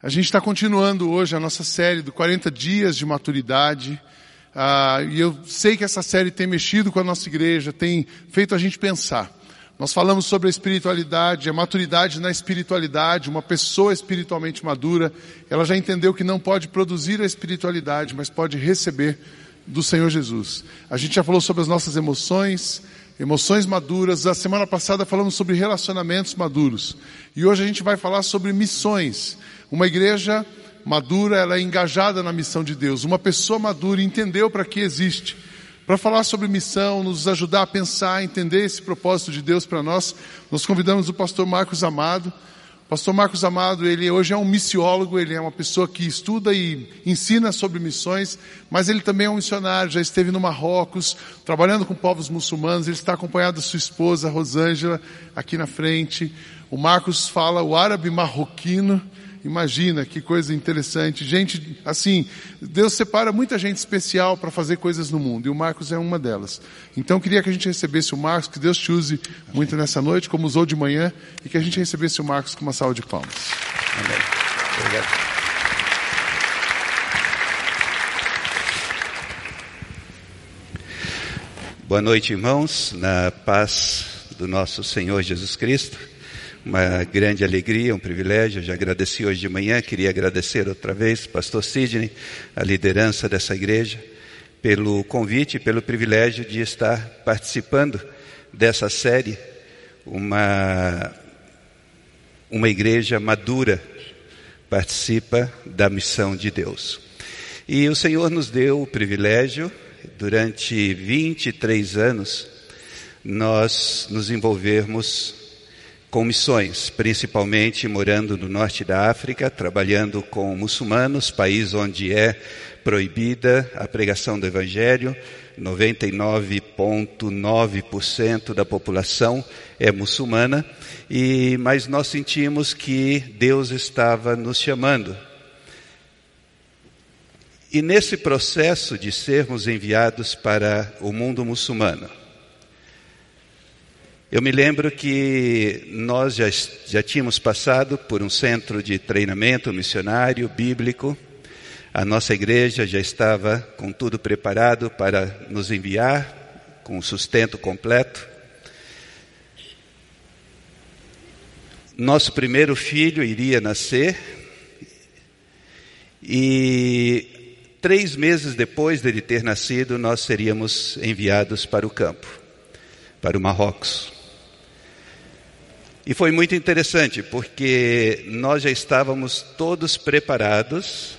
A gente está continuando hoje a nossa série do 40 Dias de Maturidade. Ah, e eu sei que essa série tem mexido com a nossa igreja, tem feito a gente pensar. Nós falamos sobre a espiritualidade, a maturidade na espiritualidade. Uma pessoa espiritualmente madura, ela já entendeu que não pode produzir a espiritualidade, mas pode receber do Senhor Jesus. A gente já falou sobre as nossas emoções, emoções maduras. A semana passada falamos sobre relacionamentos maduros. E hoje a gente vai falar sobre missões. Uma igreja madura, ela é engajada na missão de Deus. Uma pessoa madura entendeu para que existe. Para falar sobre missão, nos ajudar a pensar, entender esse propósito de Deus para nós, nós convidamos o pastor Marcos Amado. O pastor Marcos Amado, ele hoje é um missiólogo, ele é uma pessoa que estuda e ensina sobre missões, mas ele também é um missionário, já esteve no Marrocos, trabalhando com povos muçulmanos, ele está acompanhado da sua esposa, Rosângela, aqui na frente. O Marcos fala o árabe marroquino, Imagina que coisa interessante. Gente, assim, Deus separa muita gente especial para fazer coisas no mundo, e o Marcos é uma delas. Então, queria que a gente recebesse o Marcos, que Deus te use muito nessa noite, como usou de manhã, e que a gente recebesse o Marcos com uma salva de palmas. Amém. Obrigado. Boa noite, irmãos, na paz do nosso Senhor Jesus Cristo uma grande alegria, um privilégio. já agradeci hoje de manhã, queria agradecer outra vez, Pastor Sidney, a liderança dessa igreja, pelo convite e pelo privilégio de estar participando dessa série, uma, uma igreja madura participa da missão de Deus. E o Senhor nos deu o privilégio, durante 23 anos, nós nos envolvermos com missões, principalmente morando no norte da África, trabalhando com muçulmanos, país onde é proibida a pregação do Evangelho. 99,9% da população é muçulmana, e mas nós sentimos que Deus estava nos chamando. E nesse processo de sermos enviados para o mundo muçulmano, eu me lembro que nós já, já tínhamos passado por um centro de treinamento missionário bíblico. A nossa igreja já estava com tudo preparado para nos enviar, com o sustento completo. Nosso primeiro filho iria nascer e três meses depois dele ter nascido, nós seríamos enviados para o campo, para o Marrocos. E foi muito interessante, porque nós já estávamos todos preparados,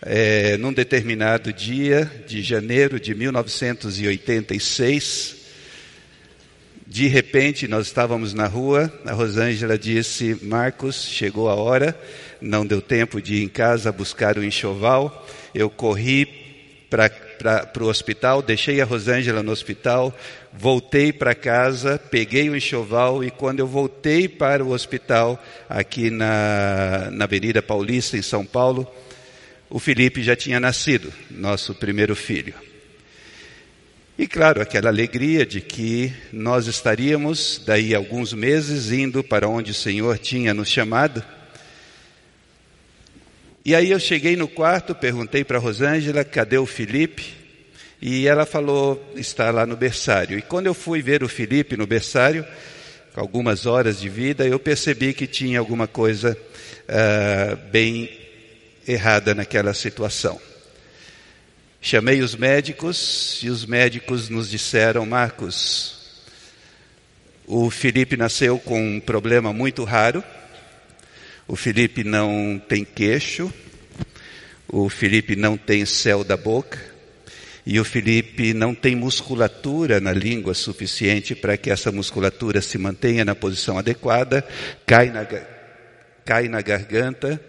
é, num determinado dia de janeiro de 1986. De repente, nós estávamos na rua, a Rosângela disse: Marcos, chegou a hora, não deu tempo de ir em casa buscar o enxoval. Eu corri para o hospital, deixei a Rosângela no hospital, voltei para casa, peguei o enxoval e quando eu voltei para o hospital, aqui na, na Avenida Paulista, em São Paulo, o Felipe já tinha nascido, nosso primeiro filho. E claro, aquela alegria de que nós estaríamos, daí alguns meses, indo para onde o Senhor tinha nos chamado. E aí eu cheguei no quarto, perguntei para Rosângela, cadê o Felipe? E ela falou, está lá no berçário. E quando eu fui ver o Felipe no berçário, com algumas horas de vida, eu percebi que tinha alguma coisa uh, bem errada naquela situação. Chamei os médicos e os médicos nos disseram, Marcos, o Felipe nasceu com um problema muito raro. O Felipe não tem queixo. O Felipe não tem céu da boca e o Felipe não tem musculatura na língua suficiente para que essa musculatura se mantenha na posição adequada, cai na, cai na garganta.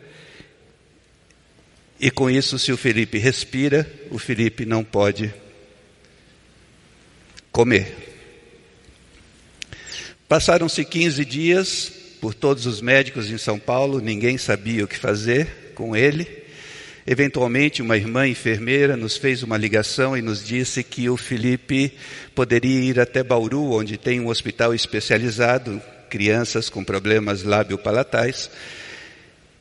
E com isso, se o Felipe respira, o Felipe não pode comer. Passaram-se 15 dias por todos os médicos em São Paulo, ninguém sabia o que fazer com ele. Eventualmente, uma irmã enfermeira nos fez uma ligação e nos disse que o Felipe poderia ir até Bauru, onde tem um hospital especializado, crianças com problemas lábio-palatais.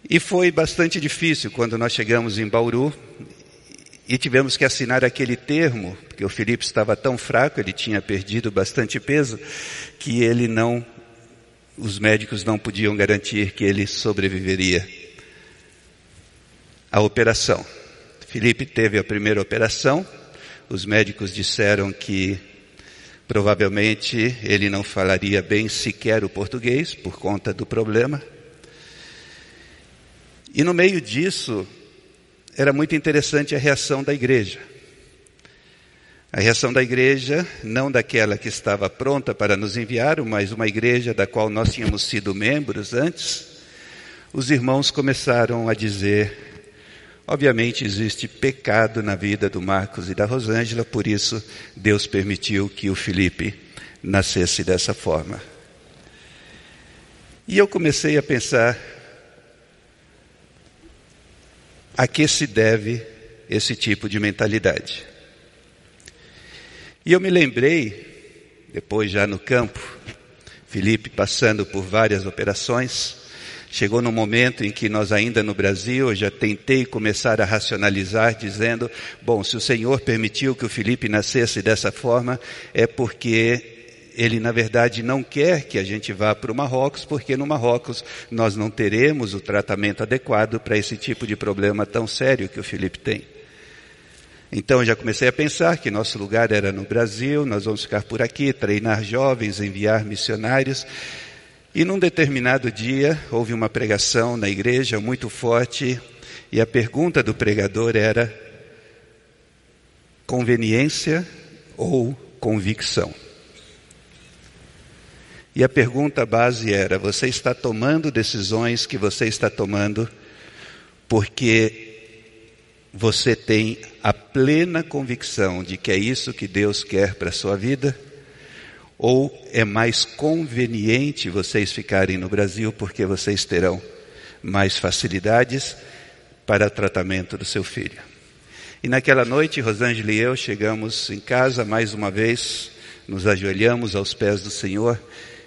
E foi bastante difícil quando nós chegamos em Bauru e tivemos que assinar aquele termo, porque o Felipe estava tão fraco, ele tinha perdido bastante peso, que ele não, os médicos não podiam garantir que ele sobreviveria à operação. Felipe teve a primeira operação, os médicos disseram que provavelmente ele não falaria bem sequer o português por conta do problema. E no meio disso, era muito interessante a reação da igreja. A reação da igreja, não daquela que estava pronta para nos enviar, mas uma igreja da qual nós tínhamos sido membros antes, os irmãos começaram a dizer: obviamente existe pecado na vida do Marcos e da Rosângela, por isso Deus permitiu que o Felipe nascesse dessa forma. E eu comecei a pensar a que se deve esse tipo de mentalidade. E eu me lembrei, depois já no campo, Felipe passando por várias operações, chegou no momento em que nós ainda no Brasil, eu já tentei começar a racionalizar dizendo, bom, se o Senhor permitiu que o Felipe nascesse dessa forma, é porque ele na verdade não quer que a gente vá para o Marrocos, porque no Marrocos nós não teremos o tratamento adequado para esse tipo de problema tão sério que o Felipe tem. Então já comecei a pensar que nosso lugar era no Brasil, nós vamos ficar por aqui, treinar jovens, enviar missionários. E num determinado dia houve uma pregação na igreja muito forte e a pergunta do pregador era conveniência ou convicção? E a pergunta base era: você está tomando decisões que você está tomando porque você tem a plena convicção de que é isso que Deus quer para a sua vida? Ou é mais conveniente vocês ficarem no Brasil porque vocês terão mais facilidades para tratamento do seu filho? E naquela noite, Rosângela e eu chegamos em casa mais uma vez, nos ajoelhamos aos pés do Senhor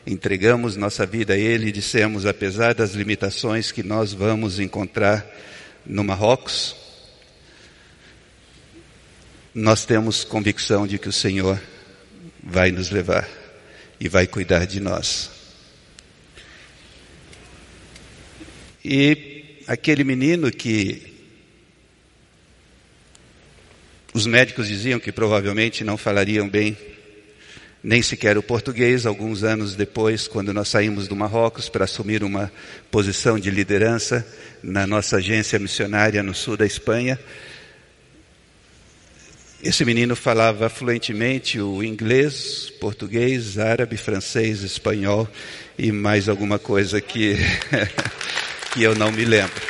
entregamos nossa vida a Ele e dissemos, apesar das limitações que nós vamos encontrar no Marrocos, nós temos convicção de que o Senhor vai nos levar e vai cuidar de nós. E aquele menino que os médicos diziam que provavelmente não falariam bem nem sequer o português, alguns anos depois, quando nós saímos do Marrocos para assumir uma posição de liderança na nossa agência missionária no sul da Espanha. Esse menino falava fluentemente o inglês, português, árabe, francês, espanhol e mais alguma coisa que, que eu não me lembro.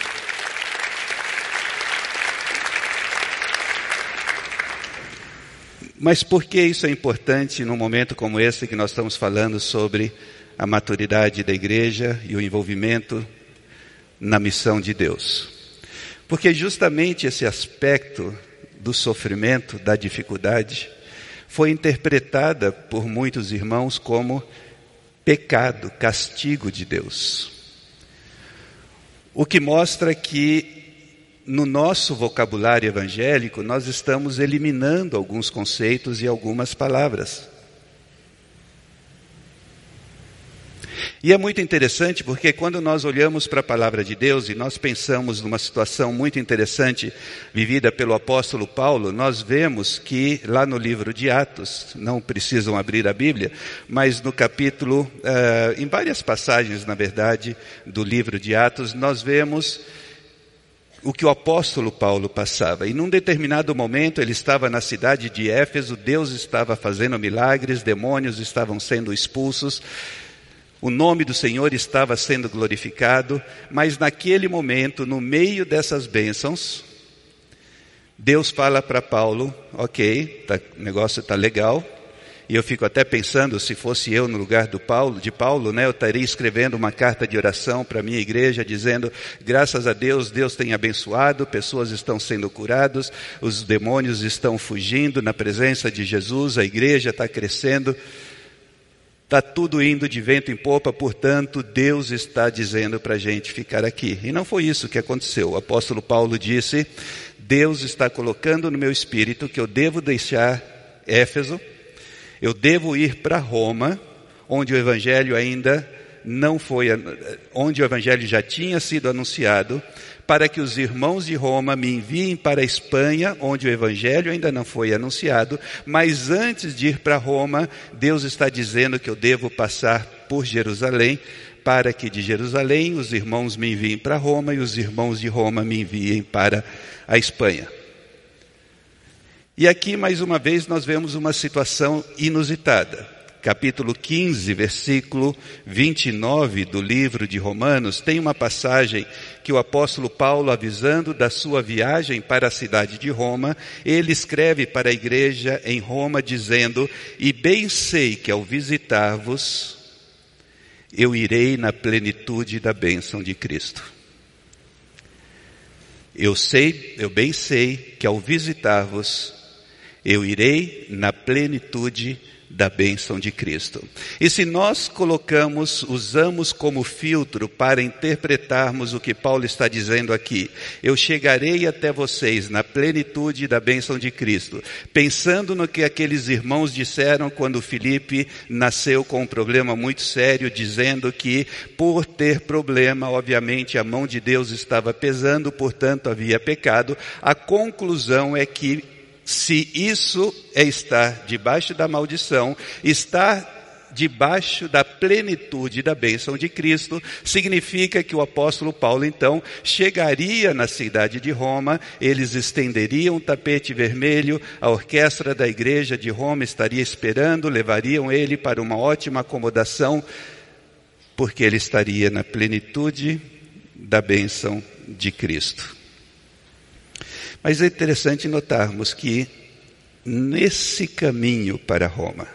Mas por que isso é importante num momento como esse que nós estamos falando sobre a maturidade da igreja e o envolvimento na missão de Deus? Porque justamente esse aspecto do sofrimento, da dificuldade, foi interpretada por muitos irmãos como pecado, castigo de Deus. O que mostra que no nosso vocabulário evangélico, nós estamos eliminando alguns conceitos e algumas palavras. E é muito interessante porque quando nós olhamos para a palavra de Deus e nós pensamos numa situação muito interessante vivida pelo apóstolo Paulo, nós vemos que lá no livro de Atos, não precisam abrir a Bíblia, mas no capítulo, uh, em várias passagens, na verdade, do livro de Atos, nós vemos o que o apóstolo Paulo passava. E num determinado momento ele estava na cidade de Éfeso, Deus estava fazendo milagres, demônios estavam sendo expulsos, o nome do Senhor estava sendo glorificado, mas naquele momento, no meio dessas bênçãos, Deus fala para Paulo: ok, tá, o negócio está legal, e eu fico até pensando, se fosse eu no lugar do Paulo, de Paulo, né, eu estaria escrevendo uma carta de oração para a minha igreja, dizendo: graças a Deus, Deus tem abençoado, pessoas estão sendo curadas, os demônios estão fugindo na presença de Jesus, a igreja está crescendo. Está tudo indo de vento em popa, portanto, Deus está dizendo para a gente ficar aqui. E não foi isso que aconteceu. O apóstolo Paulo disse: Deus está colocando no meu espírito que eu devo deixar Éfeso, eu devo ir para Roma, onde o evangelho ainda não foi, onde o evangelho já tinha sido anunciado, para que os irmãos de Roma me enviem para a Espanha, onde o Evangelho ainda não foi anunciado, mas antes de ir para Roma, Deus está dizendo que eu devo passar por Jerusalém, para que de Jerusalém os irmãos me enviem para Roma e os irmãos de Roma me enviem para a Espanha. E aqui, mais uma vez, nós vemos uma situação inusitada capítulo 15, versículo 29 do livro de Romanos, tem uma passagem que o apóstolo Paulo, avisando da sua viagem para a cidade de Roma, ele escreve para a igreja em Roma dizendo: E bem sei que ao visitar-vos, eu irei na plenitude da bênção de Cristo. Eu sei, eu bem sei que ao visitar-vos, eu irei na plenitude da bênção de Cristo. E se nós colocamos, usamos como filtro para interpretarmos o que Paulo está dizendo aqui, eu chegarei até vocês na plenitude da bênção de Cristo, pensando no que aqueles irmãos disseram quando Filipe nasceu com um problema muito sério, dizendo que por ter problema, obviamente a mão de Deus estava pesando, portanto havia pecado, a conclusão é que se isso é estar debaixo da maldição, estar debaixo da plenitude da bênção de Cristo, significa que o apóstolo Paulo então chegaria na cidade de Roma, eles estenderiam um tapete vermelho, a orquestra da igreja de Roma estaria esperando, levariam ele para uma ótima acomodação, porque ele estaria na plenitude da bênção de Cristo. Mas é interessante notarmos que nesse caminho para Roma,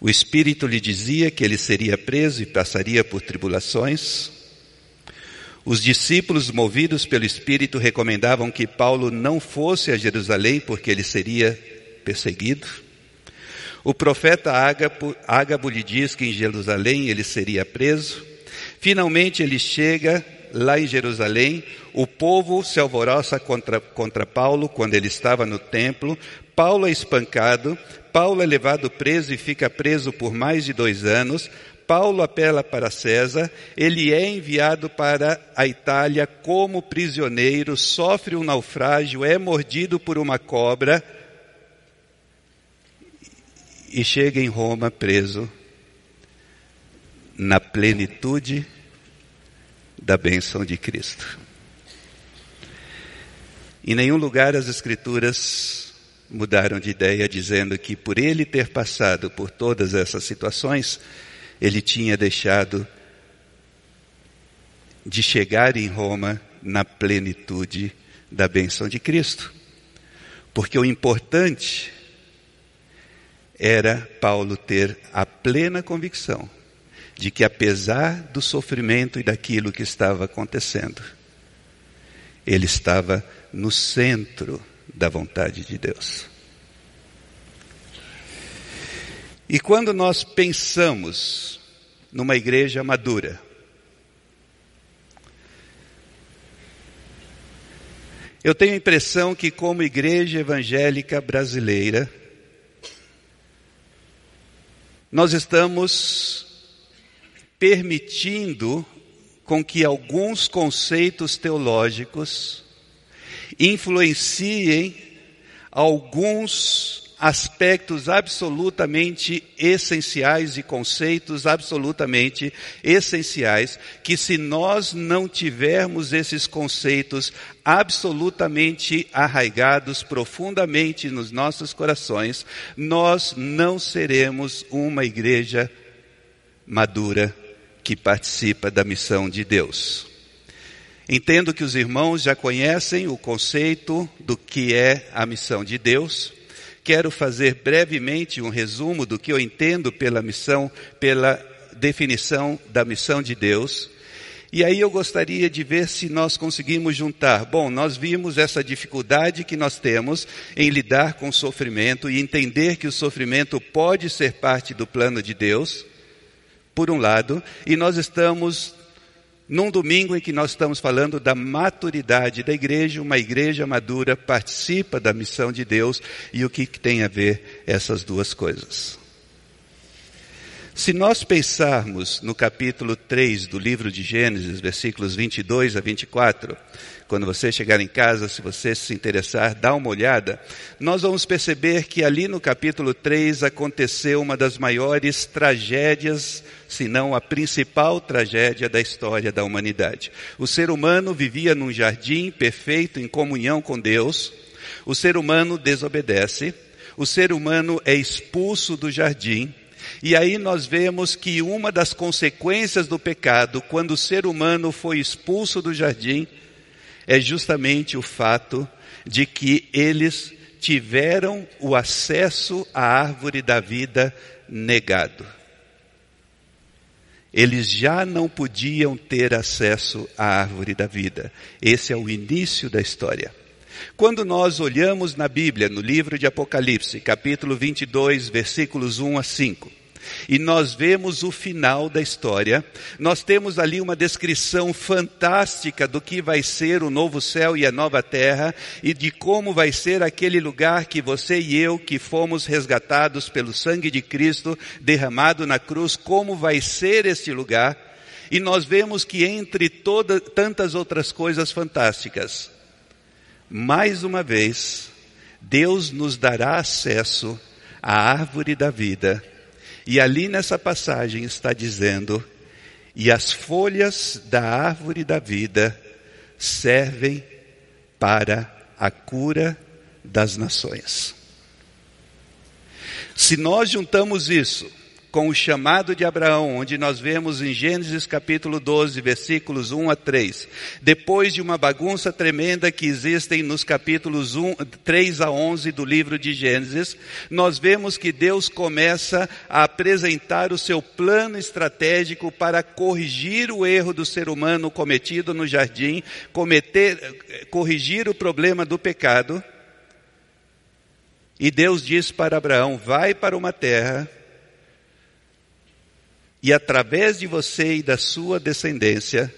o Espírito lhe dizia que ele seria preso e passaria por tribulações. Os discípulos, movidos pelo Espírito, recomendavam que Paulo não fosse a Jerusalém porque ele seria perseguido. O profeta Ágabo, Ágabo lhe diz que em Jerusalém ele seria preso. Finalmente ele chega lá em Jerusalém, o povo se alvoroça contra, contra Paulo quando ele estava no templo. Paulo é espancado, Paulo é levado preso e fica preso por mais de dois anos. Paulo apela para César, ele é enviado para a Itália como prisioneiro, sofre um naufrágio, é mordido por uma cobra e chega em Roma preso na plenitude da bênção de Cristo. Em nenhum lugar as Escrituras mudaram de ideia, dizendo que por ele ter passado por todas essas situações, ele tinha deixado de chegar em Roma na plenitude da bênção de Cristo. Porque o importante era Paulo ter a plena convicção de que apesar do sofrimento e daquilo que estava acontecendo, ele estava no centro da vontade de Deus. E quando nós pensamos numa igreja madura, eu tenho a impressão que, como igreja evangélica brasileira, nós estamos permitindo com que alguns conceitos teológicos influenciem alguns aspectos absolutamente essenciais e conceitos absolutamente essenciais, que se nós não tivermos esses conceitos absolutamente arraigados profundamente nos nossos corações, nós não seremos uma igreja madura que participa da missão de Deus. Entendo que os irmãos já conhecem o conceito do que é a missão de Deus. Quero fazer brevemente um resumo do que eu entendo pela missão, pela definição da missão de Deus. E aí eu gostaria de ver se nós conseguimos juntar. Bom, nós vimos essa dificuldade que nós temos em lidar com o sofrimento e entender que o sofrimento pode ser parte do plano de Deus, por um lado, e nós estamos num domingo em que nós estamos falando da maturidade da igreja, uma igreja madura participa da missão de Deus e o que tem a ver essas duas coisas. Se nós pensarmos no capítulo 3 do livro de Gênesis, versículos 22 a 24, quando você chegar em casa, se você se interessar, dá uma olhada, nós vamos perceber que ali no capítulo 3 aconteceu uma das maiores tragédias, se não a principal tragédia da história da humanidade. O ser humano vivia num jardim perfeito em comunhão com Deus, o ser humano desobedece, o ser humano é expulso do jardim, e aí nós vemos que uma das consequências do pecado, quando o ser humano foi expulso do jardim, é justamente o fato de que eles tiveram o acesso à árvore da vida negado. Eles já não podiam ter acesso à árvore da vida. Esse é o início da história. Quando nós olhamos na Bíblia, no livro de Apocalipse, capítulo 22, versículos 1 a 5, e nós vemos o final da história. Nós temos ali uma descrição fantástica do que vai ser o novo céu e a nova terra e de como vai ser aquele lugar que você e eu, que fomos resgatados pelo sangue de Cristo derramado na cruz, como vai ser esse lugar. E nós vemos que entre todas tantas outras coisas fantásticas, mais uma vez, Deus nos dará acesso à árvore da vida e ali nessa passagem está dizendo: e as folhas da árvore da vida servem para a cura das nações. Se nós juntamos isso com o chamado de Abraão, onde nós vemos em Gênesis capítulo 12, versículos 1 a 3, depois de uma bagunça tremenda que existem nos capítulos 1, 3 a 11 do livro de Gênesis, nós vemos que Deus começa a apresentar o seu plano estratégico para corrigir o erro do ser humano cometido no jardim, cometer, corrigir o problema do pecado. E Deus diz para Abraão: vai para uma terra e através de você e da sua descendência,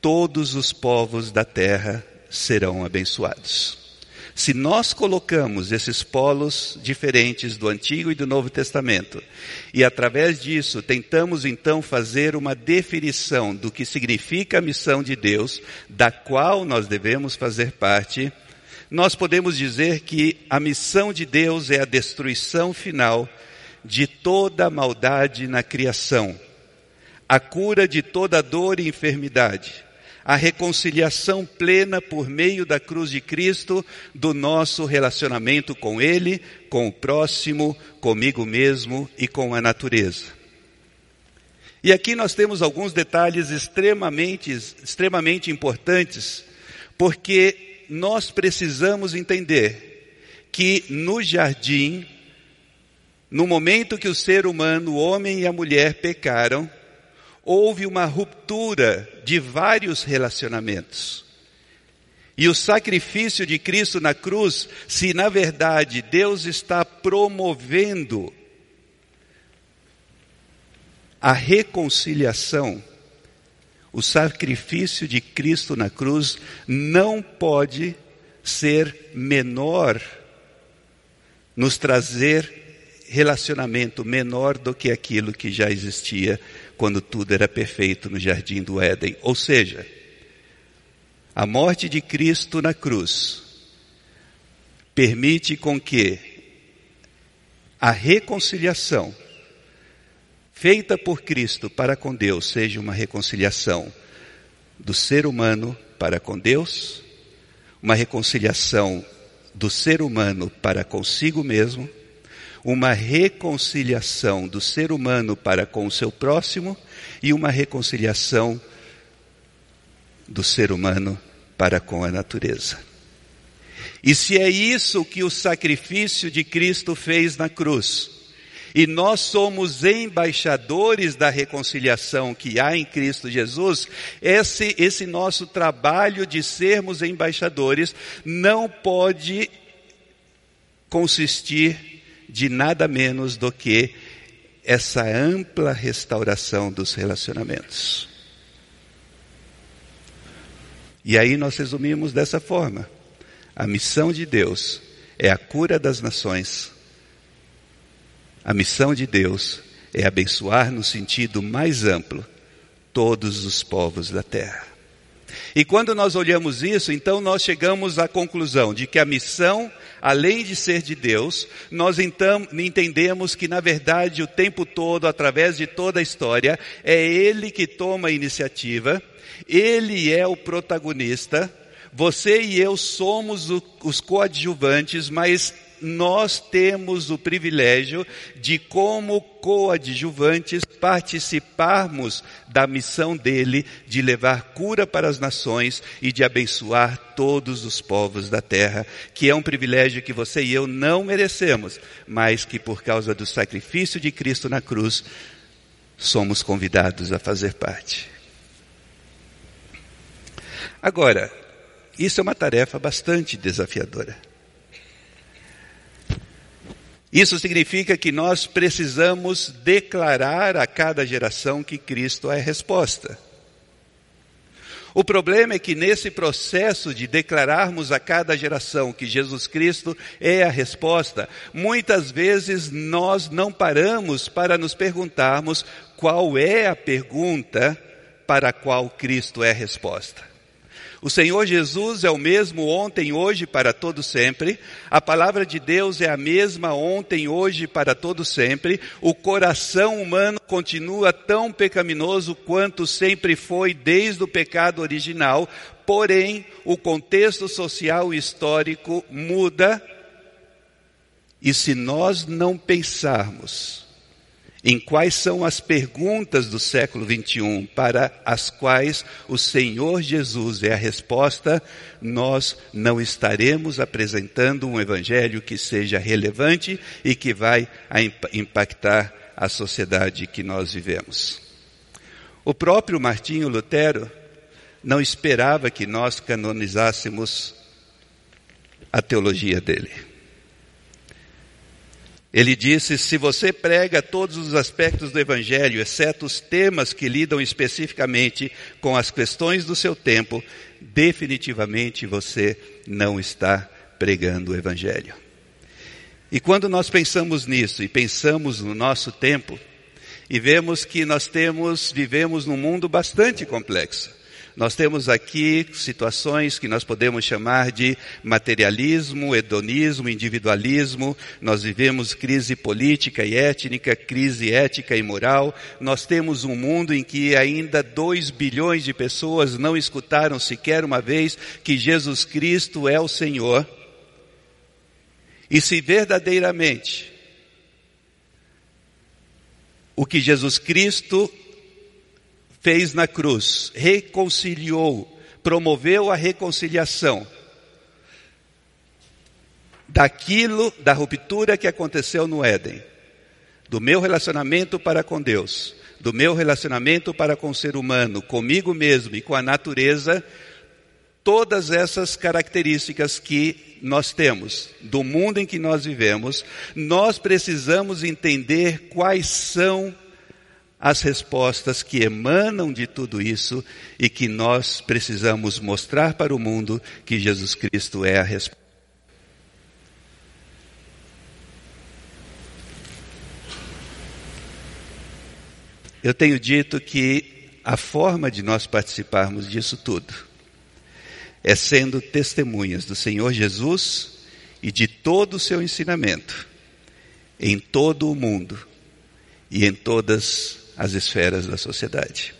todos os povos da terra serão abençoados. Se nós colocamos esses polos diferentes do Antigo e do Novo Testamento, e através disso tentamos então fazer uma definição do que significa a missão de Deus, da qual nós devemos fazer parte, nós podemos dizer que a missão de Deus é a destruição final de toda maldade na criação, a cura de toda dor e enfermidade, a reconciliação plena por meio da cruz de Cristo do nosso relacionamento com Ele, com o próximo, comigo mesmo e com a natureza. E aqui nós temos alguns detalhes extremamente, extremamente importantes, porque nós precisamos entender que no jardim no momento que o ser humano, o homem e a mulher pecaram, houve uma ruptura de vários relacionamentos. E o sacrifício de Cristo na cruz, se na verdade Deus está promovendo a reconciliação, o sacrifício de Cristo na cruz não pode ser menor, nos trazer relacionamento menor do que aquilo que já existia quando tudo era perfeito no jardim do Éden. Ou seja, a morte de Cristo na cruz permite com que a reconciliação feita por Cristo para com Deus seja uma reconciliação do ser humano para com Deus, uma reconciliação do ser humano para consigo mesmo uma reconciliação do ser humano para com o seu próximo e uma reconciliação do ser humano para com a natureza. E se é isso que o sacrifício de Cristo fez na cruz, e nós somos embaixadores da reconciliação que há em Cristo Jesus, esse, esse nosso trabalho de sermos embaixadores não pode consistir de nada menos do que essa ampla restauração dos relacionamentos. E aí nós resumimos dessa forma: a missão de Deus é a cura das nações. A missão de Deus é abençoar no sentido mais amplo todos os povos da terra. E quando nós olhamos isso, então nós chegamos à conclusão de que a missão, além de ser de Deus, nós então entendemos que na verdade o tempo todo, através de toda a história, é Ele que toma a iniciativa, Ele é o protagonista, você e eu somos os coadjuvantes, mas nós temos o privilégio de, como coadjuvantes, participarmos da missão dele de levar cura para as nações e de abençoar todos os povos da terra, que é um privilégio que você e eu não merecemos, mas que por causa do sacrifício de Cristo na cruz, somos convidados a fazer parte. Agora, isso é uma tarefa bastante desafiadora. Isso significa que nós precisamos declarar a cada geração que Cristo é a resposta. O problema é que nesse processo de declararmos a cada geração que Jesus Cristo é a resposta, muitas vezes nós não paramos para nos perguntarmos qual é a pergunta para a qual Cristo é a resposta. O Senhor Jesus é o mesmo ontem, hoje, para todo sempre. A palavra de Deus é a mesma ontem, hoje, para todo sempre. O coração humano continua tão pecaminoso quanto sempre foi desde o pecado original. Porém, o contexto social e histórico muda. E se nós não pensarmos em quais são as perguntas do século 21 para as quais o Senhor Jesus é a resposta, nós não estaremos apresentando um evangelho que seja relevante e que vai impactar a sociedade que nós vivemos. O próprio Martinho Lutero não esperava que nós canonizássemos a teologia dele. Ele disse: se você prega todos os aspectos do Evangelho, exceto os temas que lidam especificamente com as questões do seu tempo, definitivamente você não está pregando o Evangelho. E quando nós pensamos nisso e pensamos no nosso tempo, e vemos que nós temos, vivemos num mundo bastante complexo. Nós temos aqui situações que nós podemos chamar de materialismo, hedonismo, individualismo. Nós vivemos crise política e étnica, crise ética e moral. Nós temos um mundo em que ainda dois bilhões de pessoas não escutaram sequer uma vez que Jesus Cristo é o Senhor. E se verdadeiramente o que Jesus Cristo fez na cruz, reconciliou, promoveu a reconciliação daquilo, da ruptura que aconteceu no Éden, do meu relacionamento para com Deus, do meu relacionamento para com o ser humano, comigo mesmo e com a natureza, todas essas características que nós temos do mundo em que nós vivemos, nós precisamos entender quais são as respostas que emanam de tudo isso e que nós precisamos mostrar para o mundo que Jesus Cristo é a resposta. Eu tenho dito que a forma de nós participarmos disso tudo é sendo testemunhas do Senhor Jesus e de todo o seu ensinamento em todo o mundo e em todas as esferas da sociedade.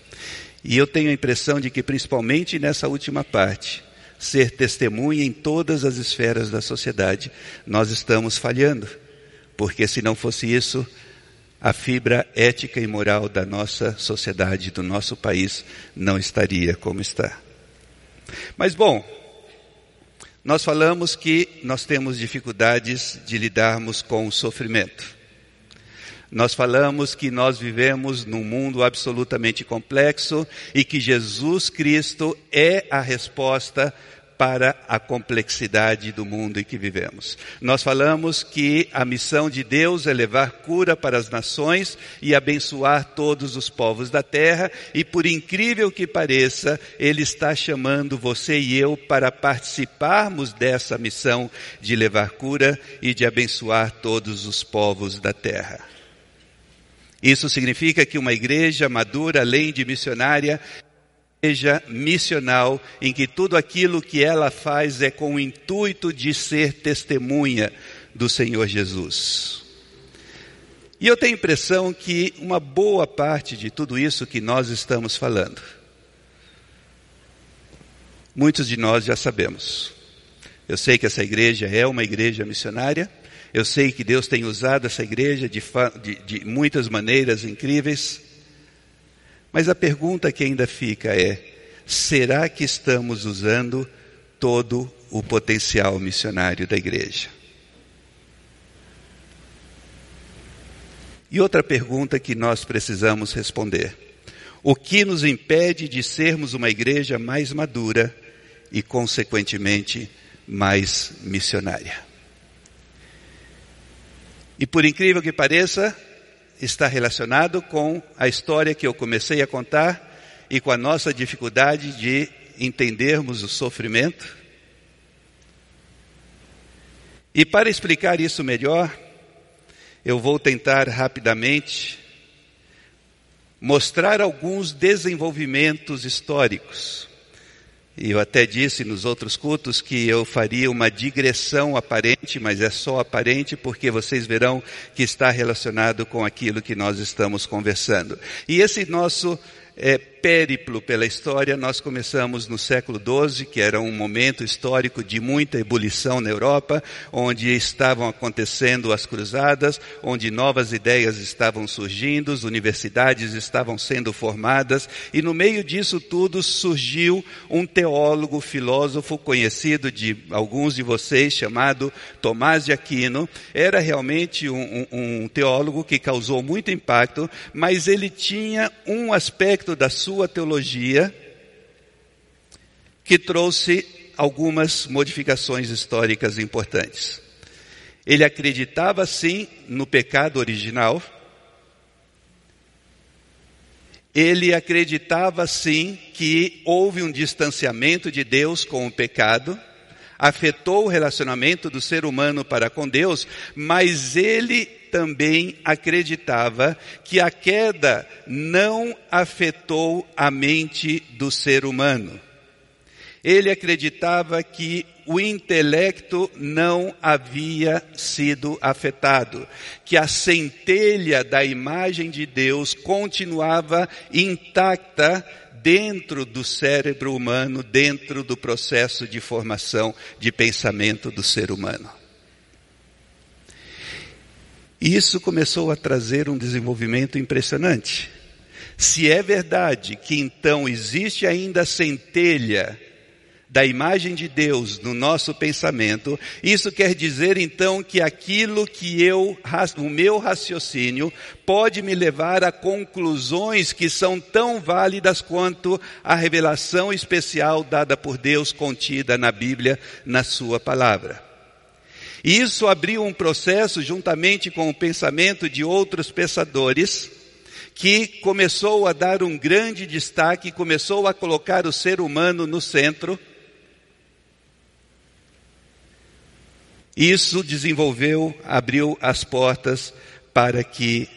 E eu tenho a impressão de que, principalmente nessa última parte, ser testemunha em todas as esferas da sociedade, nós estamos falhando. Porque se não fosse isso, a fibra ética e moral da nossa sociedade, do nosso país, não estaria como está. Mas bom, nós falamos que nós temos dificuldades de lidarmos com o sofrimento. Nós falamos que nós vivemos num mundo absolutamente complexo e que Jesus Cristo é a resposta para a complexidade do mundo em que vivemos. Nós falamos que a missão de Deus é levar cura para as nações e abençoar todos os povos da terra, e por incrível que pareça, Ele está chamando você e eu para participarmos dessa missão de levar cura e de abençoar todos os povos da terra. Isso significa que uma igreja madura, além de missionária, igreja missional em que tudo aquilo que ela faz é com o intuito de ser testemunha do Senhor Jesus. E eu tenho a impressão que uma boa parte de tudo isso que nós estamos falando, muitos de nós já sabemos. Eu sei que essa igreja é uma igreja missionária, eu sei que Deus tem usado essa igreja de, de, de muitas maneiras incríveis, mas a pergunta que ainda fica é: será que estamos usando todo o potencial missionário da igreja? E outra pergunta que nós precisamos responder: o que nos impede de sermos uma igreja mais madura e, consequentemente, mais missionária? E por incrível que pareça, está relacionado com a história que eu comecei a contar e com a nossa dificuldade de entendermos o sofrimento. E para explicar isso melhor, eu vou tentar rapidamente mostrar alguns desenvolvimentos históricos e eu até disse nos outros cultos que eu faria uma digressão aparente, mas é só aparente porque vocês verão que está relacionado com aquilo que nós estamos conversando. E esse nosso é, périplo pela história, nós começamos no século XII, que era um momento histórico de muita ebulição na Europa, onde estavam acontecendo as cruzadas, onde novas ideias estavam surgindo, as universidades estavam sendo formadas, e no meio disso tudo surgiu um teólogo, filósofo conhecido de alguns de vocês, chamado Tomás de Aquino. Era realmente um, um, um teólogo que causou muito impacto, mas ele tinha um aspecto da sua sua teologia, que trouxe algumas modificações históricas importantes. Ele acreditava sim no pecado original. Ele acreditava sim que houve um distanciamento de Deus com o pecado, afetou o relacionamento do ser humano para com Deus, mas ele também acreditava que a queda não afetou a mente do ser humano. Ele acreditava que o intelecto não havia sido afetado, que a centelha da imagem de Deus continuava intacta dentro do cérebro humano, dentro do processo de formação de pensamento do ser humano. E isso começou a trazer um desenvolvimento impressionante. Se é verdade que então existe ainda a centelha da imagem de Deus no nosso pensamento, isso quer dizer então que aquilo que eu, o meu raciocínio, pode me levar a conclusões que são tão válidas quanto a revelação especial dada por Deus contida na Bíblia, na Sua palavra. E isso abriu um processo, juntamente com o pensamento de outros pensadores, que começou a dar um grande destaque, começou a colocar o ser humano no centro. Isso desenvolveu, abriu as portas para que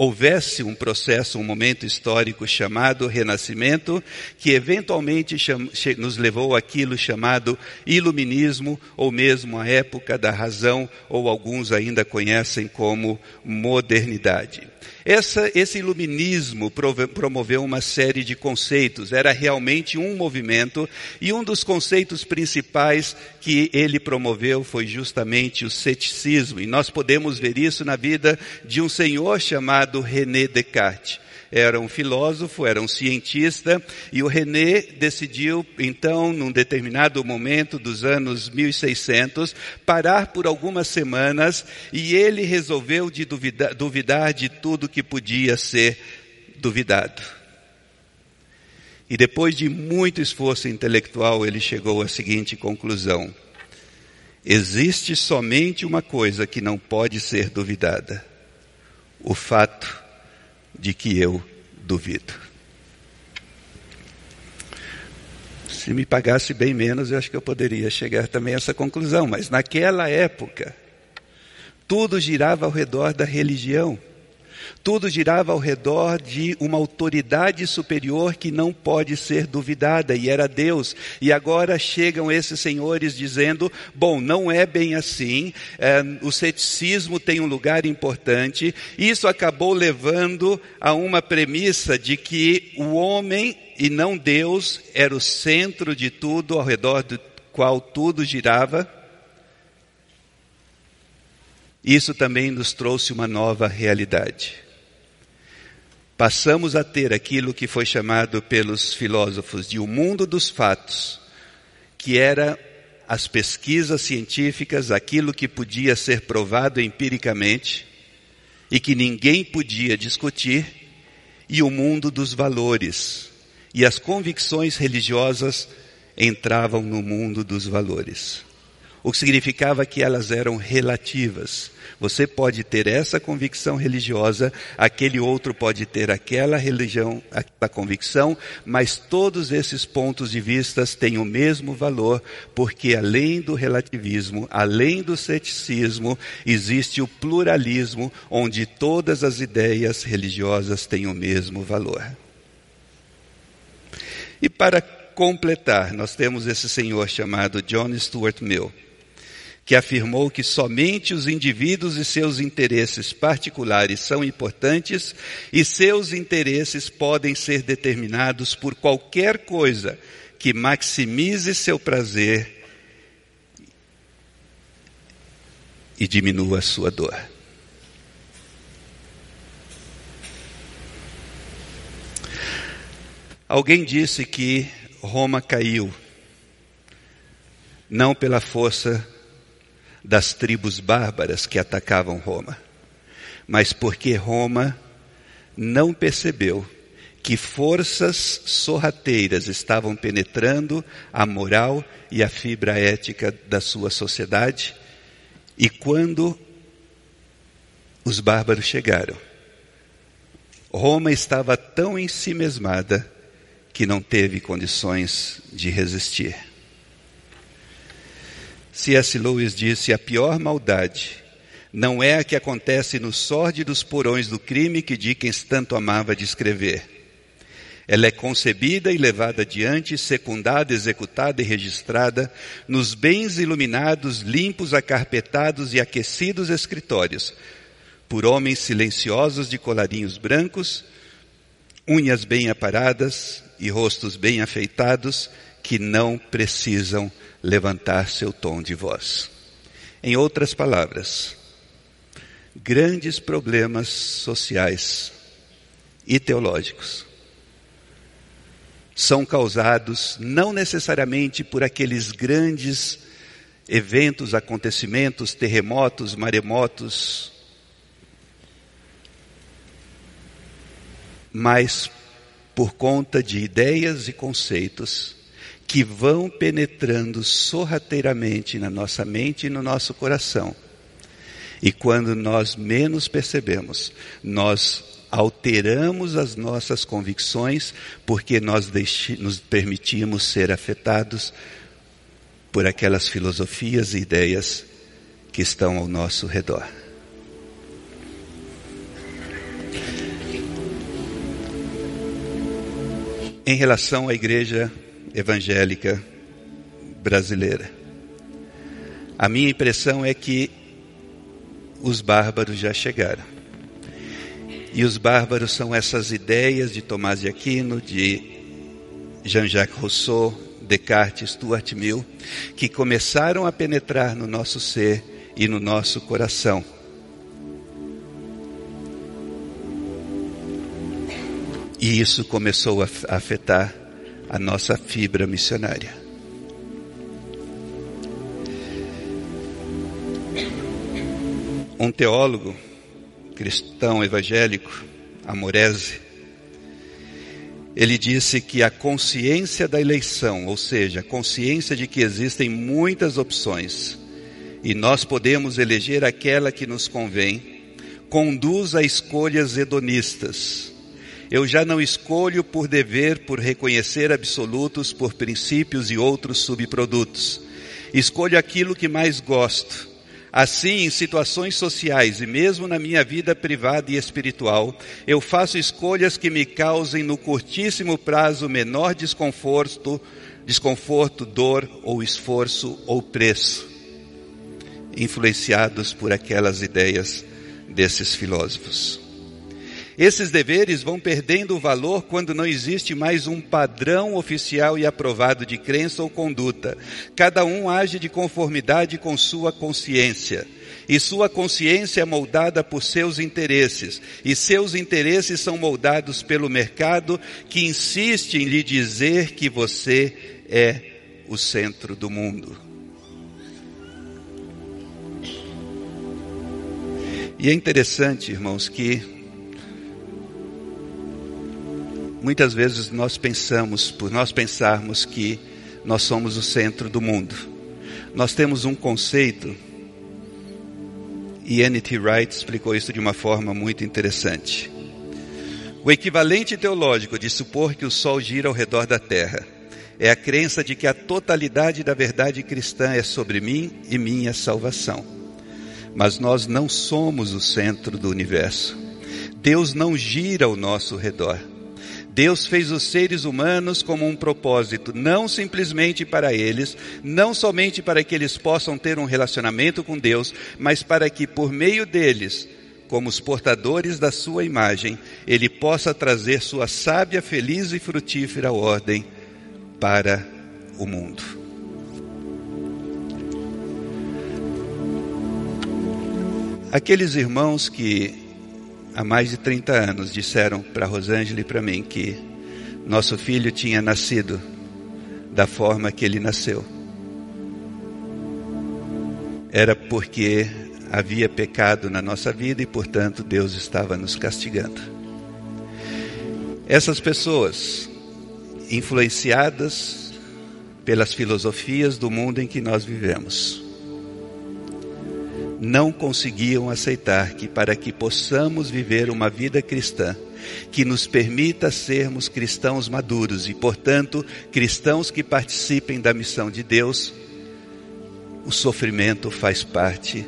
houvesse um processo, um momento histórico chamado Renascimento, que eventualmente nos levou àquilo chamado Iluminismo, ou mesmo a época da razão, ou alguns ainda conhecem como modernidade. Essa, esse iluminismo promoveu uma série de conceitos, era realmente um movimento, e um dos conceitos principais que ele promoveu foi justamente o ceticismo, e nós podemos ver isso na vida de um senhor chamado René Descartes. era um filósofo, era um cientista, e o René decidiu, então, num determinado momento dos anos 1600, parar por algumas semanas e ele resolveu de duvidar, duvidar de tudo que podia ser duvidado. E depois de muito esforço intelectual, ele chegou à seguinte conclusão: existe somente uma coisa que não pode ser duvidada: o fato de que eu duvido. Se me pagasse bem menos, eu acho que eu poderia chegar também a essa conclusão, mas naquela época, tudo girava ao redor da religião. Tudo girava ao redor de uma autoridade superior que não pode ser duvidada, e era Deus. E agora chegam esses senhores dizendo: bom, não é bem assim, é, o ceticismo tem um lugar importante. Isso acabou levando a uma premissa de que o homem e não Deus era o centro de tudo, ao redor do qual tudo girava. Isso também nos trouxe uma nova realidade passamos a ter aquilo que foi chamado pelos filósofos de o um mundo dos fatos, que era as pesquisas científicas, aquilo que podia ser provado empiricamente e que ninguém podia discutir, e o mundo dos valores. E as convicções religiosas entravam no mundo dos valores. O que significava que elas eram relativas. Você pode ter essa convicção religiosa, aquele outro pode ter aquela religião, aquela convicção, mas todos esses pontos de vista têm o mesmo valor, porque além do relativismo, além do ceticismo, existe o pluralismo, onde todas as ideias religiosas têm o mesmo valor. E para completar, nós temos esse senhor chamado John Stuart Mill que afirmou que somente os indivíduos e seus interesses particulares são importantes e seus interesses podem ser determinados por qualquer coisa que maximize seu prazer e diminua sua dor. Alguém disse que Roma caiu não pela força das tribos bárbaras que atacavam Roma, mas porque Roma não percebeu que forças sorrateiras estavam penetrando a moral e a fibra ética da sua sociedade, e quando os bárbaros chegaram, Roma estava tão ensimesmada que não teve condições de resistir. C.S. Lewis disse: a pior maldade não é a que acontece nos sórdidos porões do crime que Dickens tanto amava descrever. Ela é concebida e levada adiante, secundada, executada e registrada nos bens iluminados, limpos, acarpetados e aquecidos escritórios, por homens silenciosos de colarinhos brancos, unhas bem aparadas e rostos bem afeitados, que não precisam levantar seu tom de voz. Em outras palavras, grandes problemas sociais e teológicos são causados não necessariamente por aqueles grandes eventos, acontecimentos, terremotos, maremotos, mas por conta de ideias e conceitos que vão penetrando sorrateiramente na nossa mente e no nosso coração. E quando nós menos percebemos, nós alteramos as nossas convicções porque nós nos permitimos ser afetados por aquelas filosofias e ideias que estão ao nosso redor. Em relação à igreja evangélica brasileira. A minha impressão é que os bárbaros já chegaram. E os bárbaros são essas ideias de Tomás de Aquino, de Jean-Jacques Rousseau, Descartes, Stuart Mill, que começaram a penetrar no nosso ser e no nosso coração. E isso começou a afetar a nossa fibra missionária. Um teólogo cristão evangélico, Amorese, ele disse que a consciência da eleição, ou seja, a consciência de que existem muitas opções e nós podemos eleger aquela que nos convém, conduz a escolhas hedonistas. Eu já não escolho por dever, por reconhecer absolutos, por princípios e outros subprodutos. Escolho aquilo que mais gosto Assim, em situações sociais e mesmo na minha vida privada e espiritual, eu faço escolhas que me causem no curtíssimo prazo menor desconforto, desconforto, dor ou esforço ou preço, influenciados por aquelas ideias desses filósofos. Esses deveres vão perdendo valor quando não existe mais um padrão oficial e aprovado de crença ou conduta. Cada um age de conformidade com sua consciência. E sua consciência é moldada por seus interesses, e seus interesses são moldados pelo mercado que insiste em lhe dizer que você é o centro do mundo. E é interessante, irmãos, que Muitas vezes nós pensamos, por nós pensarmos que nós somos o centro do mundo. Nós temos um conceito, e N.T. Wright explicou isso de uma forma muito interessante. O equivalente teológico de supor que o Sol gira ao redor da Terra é a crença de que a totalidade da verdade cristã é sobre mim e minha salvação. Mas nós não somos o centro do universo. Deus não gira ao nosso redor. Deus fez os seres humanos como um propósito, não simplesmente para eles, não somente para que eles possam ter um relacionamento com Deus, mas para que por meio deles, como os portadores da sua imagem, ele possa trazer sua sábia, feliz e frutífera ordem para o mundo. Aqueles irmãos que há mais de 30 anos disseram para Rosângela e para mim que nosso filho tinha nascido da forma que ele nasceu. Era porque havia pecado na nossa vida e, portanto, Deus estava nos castigando. Essas pessoas, influenciadas pelas filosofias do mundo em que nós vivemos, não conseguiam aceitar que para que possamos viver uma vida cristã, que nos permita sermos cristãos maduros e, portanto, cristãos que participem da missão de Deus, o sofrimento faz parte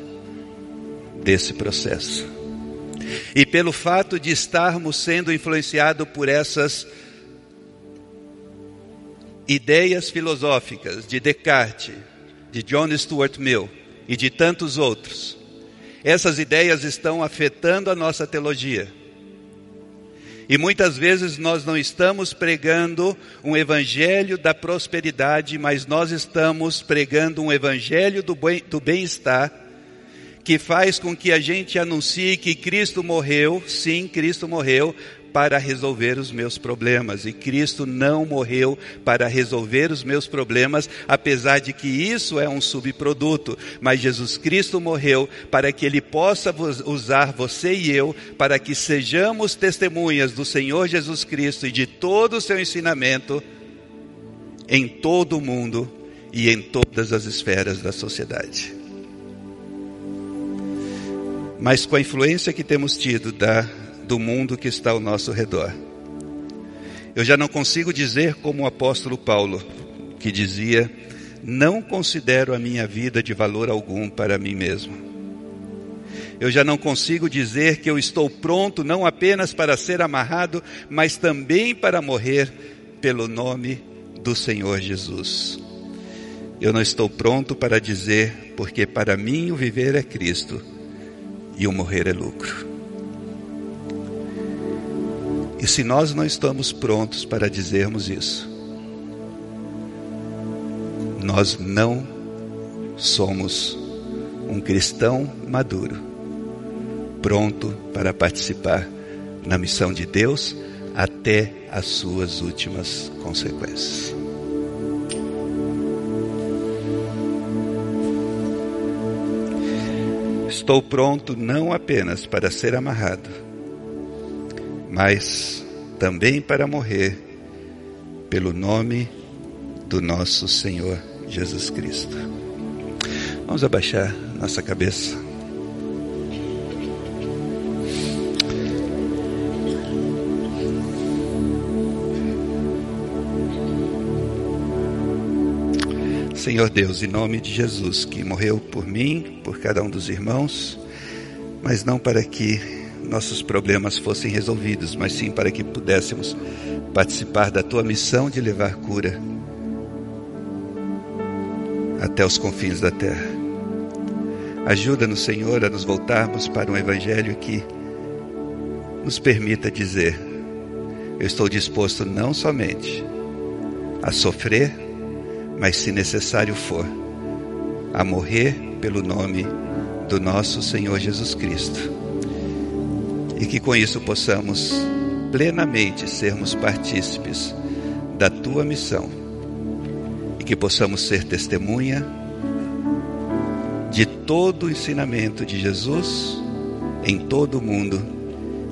desse processo. E pelo fato de estarmos sendo influenciados por essas ideias filosóficas de Descartes, de John Stuart Mill, e de tantos outros. Essas ideias estão afetando a nossa teologia. E muitas vezes nós não estamos pregando um evangelho da prosperidade, mas nós estamos pregando um evangelho do bem-estar, que faz com que a gente anuncie que Cristo morreu, sim, Cristo morreu, para resolver os meus problemas. E Cristo não morreu para resolver os meus problemas, apesar de que isso é um subproduto. Mas Jesus Cristo morreu para que Ele possa usar você e eu, para que sejamos testemunhas do Senhor Jesus Cristo e de todo o seu ensinamento em todo o mundo e em todas as esferas da sociedade. Mas com a influência que temos tido da do mundo que está ao nosso redor. Eu já não consigo dizer como o apóstolo Paulo, que dizia: Não considero a minha vida de valor algum para mim mesmo. Eu já não consigo dizer que eu estou pronto não apenas para ser amarrado, mas também para morrer pelo nome do Senhor Jesus. Eu não estou pronto para dizer, porque para mim o viver é Cristo e o morrer é lucro. E se nós não estamos prontos para dizermos isso, nós não somos um cristão maduro, pronto para participar na missão de Deus, até as suas últimas consequências. Estou pronto não apenas para ser amarrado, mas também para morrer pelo nome do nosso Senhor Jesus Cristo. Vamos abaixar nossa cabeça. Senhor Deus, em nome de Jesus, que morreu por mim, por cada um dos irmãos, mas não para que nossos problemas fossem resolvidos, mas sim para que pudéssemos participar da tua missão de levar cura até os confins da terra. Ajuda-nos, Senhor, a nos voltarmos para um evangelho que nos permita dizer: Eu estou disposto não somente a sofrer, mas se necessário for, a morrer pelo nome do nosso Senhor Jesus Cristo. E que com isso possamos plenamente sermos partícipes da tua missão e que possamos ser testemunha de todo o ensinamento de Jesus em todo o mundo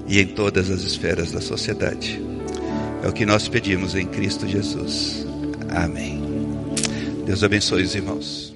e em todas as esferas da sociedade. É o que nós pedimos em Cristo Jesus. Amém. Deus abençoe os irmãos.